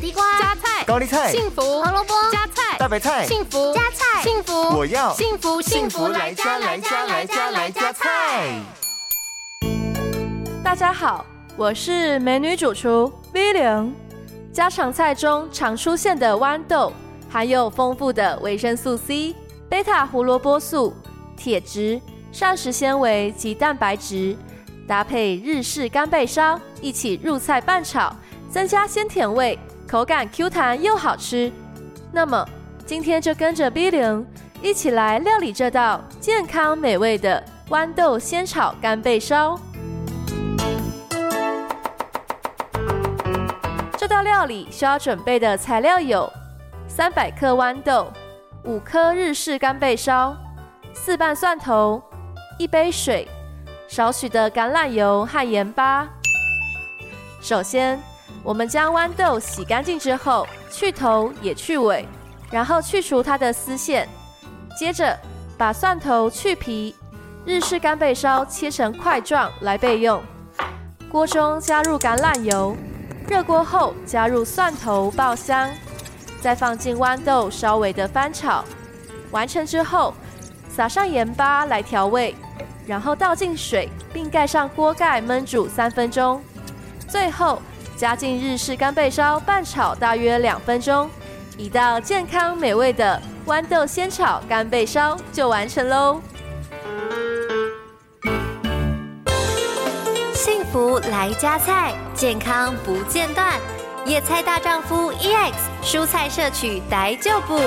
地瓜、加菜、高丽菜、幸福、胡萝卜、加菜、大白菜、幸福、加菜、幸福，我要幸福幸福来加来加来加来加菜。大家好，我是美女主厨 V 零。家常菜中常出现的豌豆，含有丰富的维生素 C、贝塔胡萝卜素、铁质、膳食纤维及蛋白质，搭配日式干贝烧一起入菜拌炒，增加鲜甜味，口感 Q 弹又好吃。那么今天就跟着 V 零一起来料理这道健康美味的豌豆鲜炒干贝烧。这道料理需要准备的材料有：三百克豌豆、五颗日式干贝烧、四瓣蒜头、一杯水、少许的橄榄油和盐巴。首先，我们将豌豆洗干净之后，去头也去尾，然后去除它的丝线。接着，把蒜头去皮，日式干贝烧切成块状来备用。锅中加入橄榄油。热锅后，加入蒜头爆香，再放进豌豆，稍微的翻炒。完成之后，撒上盐巴来调味，然后倒进水，并盖上锅盖焖煮三分钟。最后加进日式干贝烧拌炒大约两分钟，一道健康美味的豌豆鲜炒干贝烧就完成喽。幸福来加菜，健康不间断。野菜大丈夫 EX，蔬菜摄取逮就补。